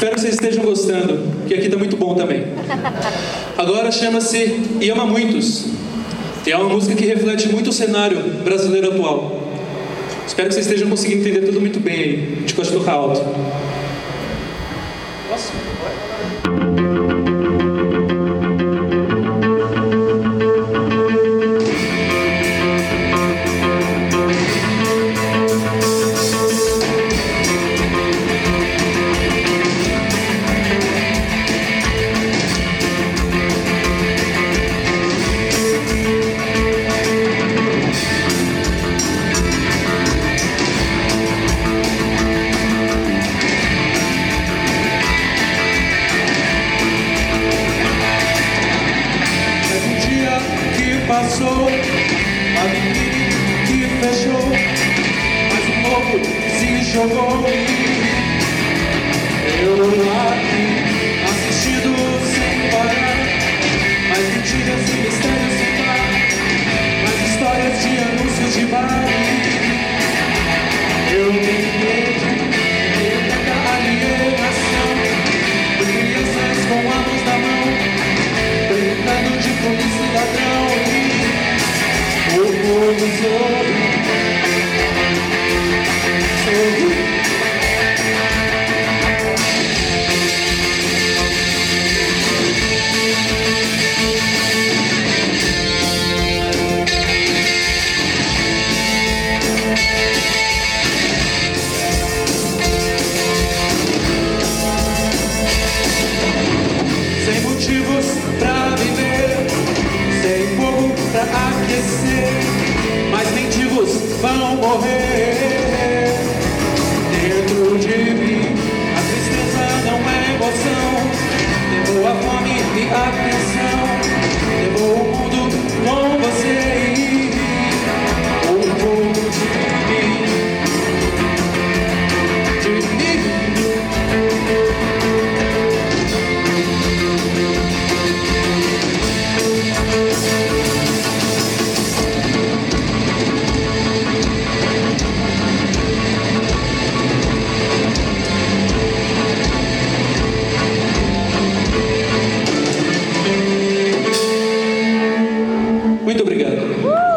Espero que vocês estejam gostando, que aqui tá muito bom também. Agora chama-se E Ama Muitos. E é uma música que reflete muito o cenário brasileiro atual. Espero que vocês estejam conseguindo entender tudo muito bem aí. De costa tocar alto. Posso? Mas passou, a vitrine que fechou, mas um novo se jogou. Eu soul. vão morrer dentro de mim. Muito obrigado.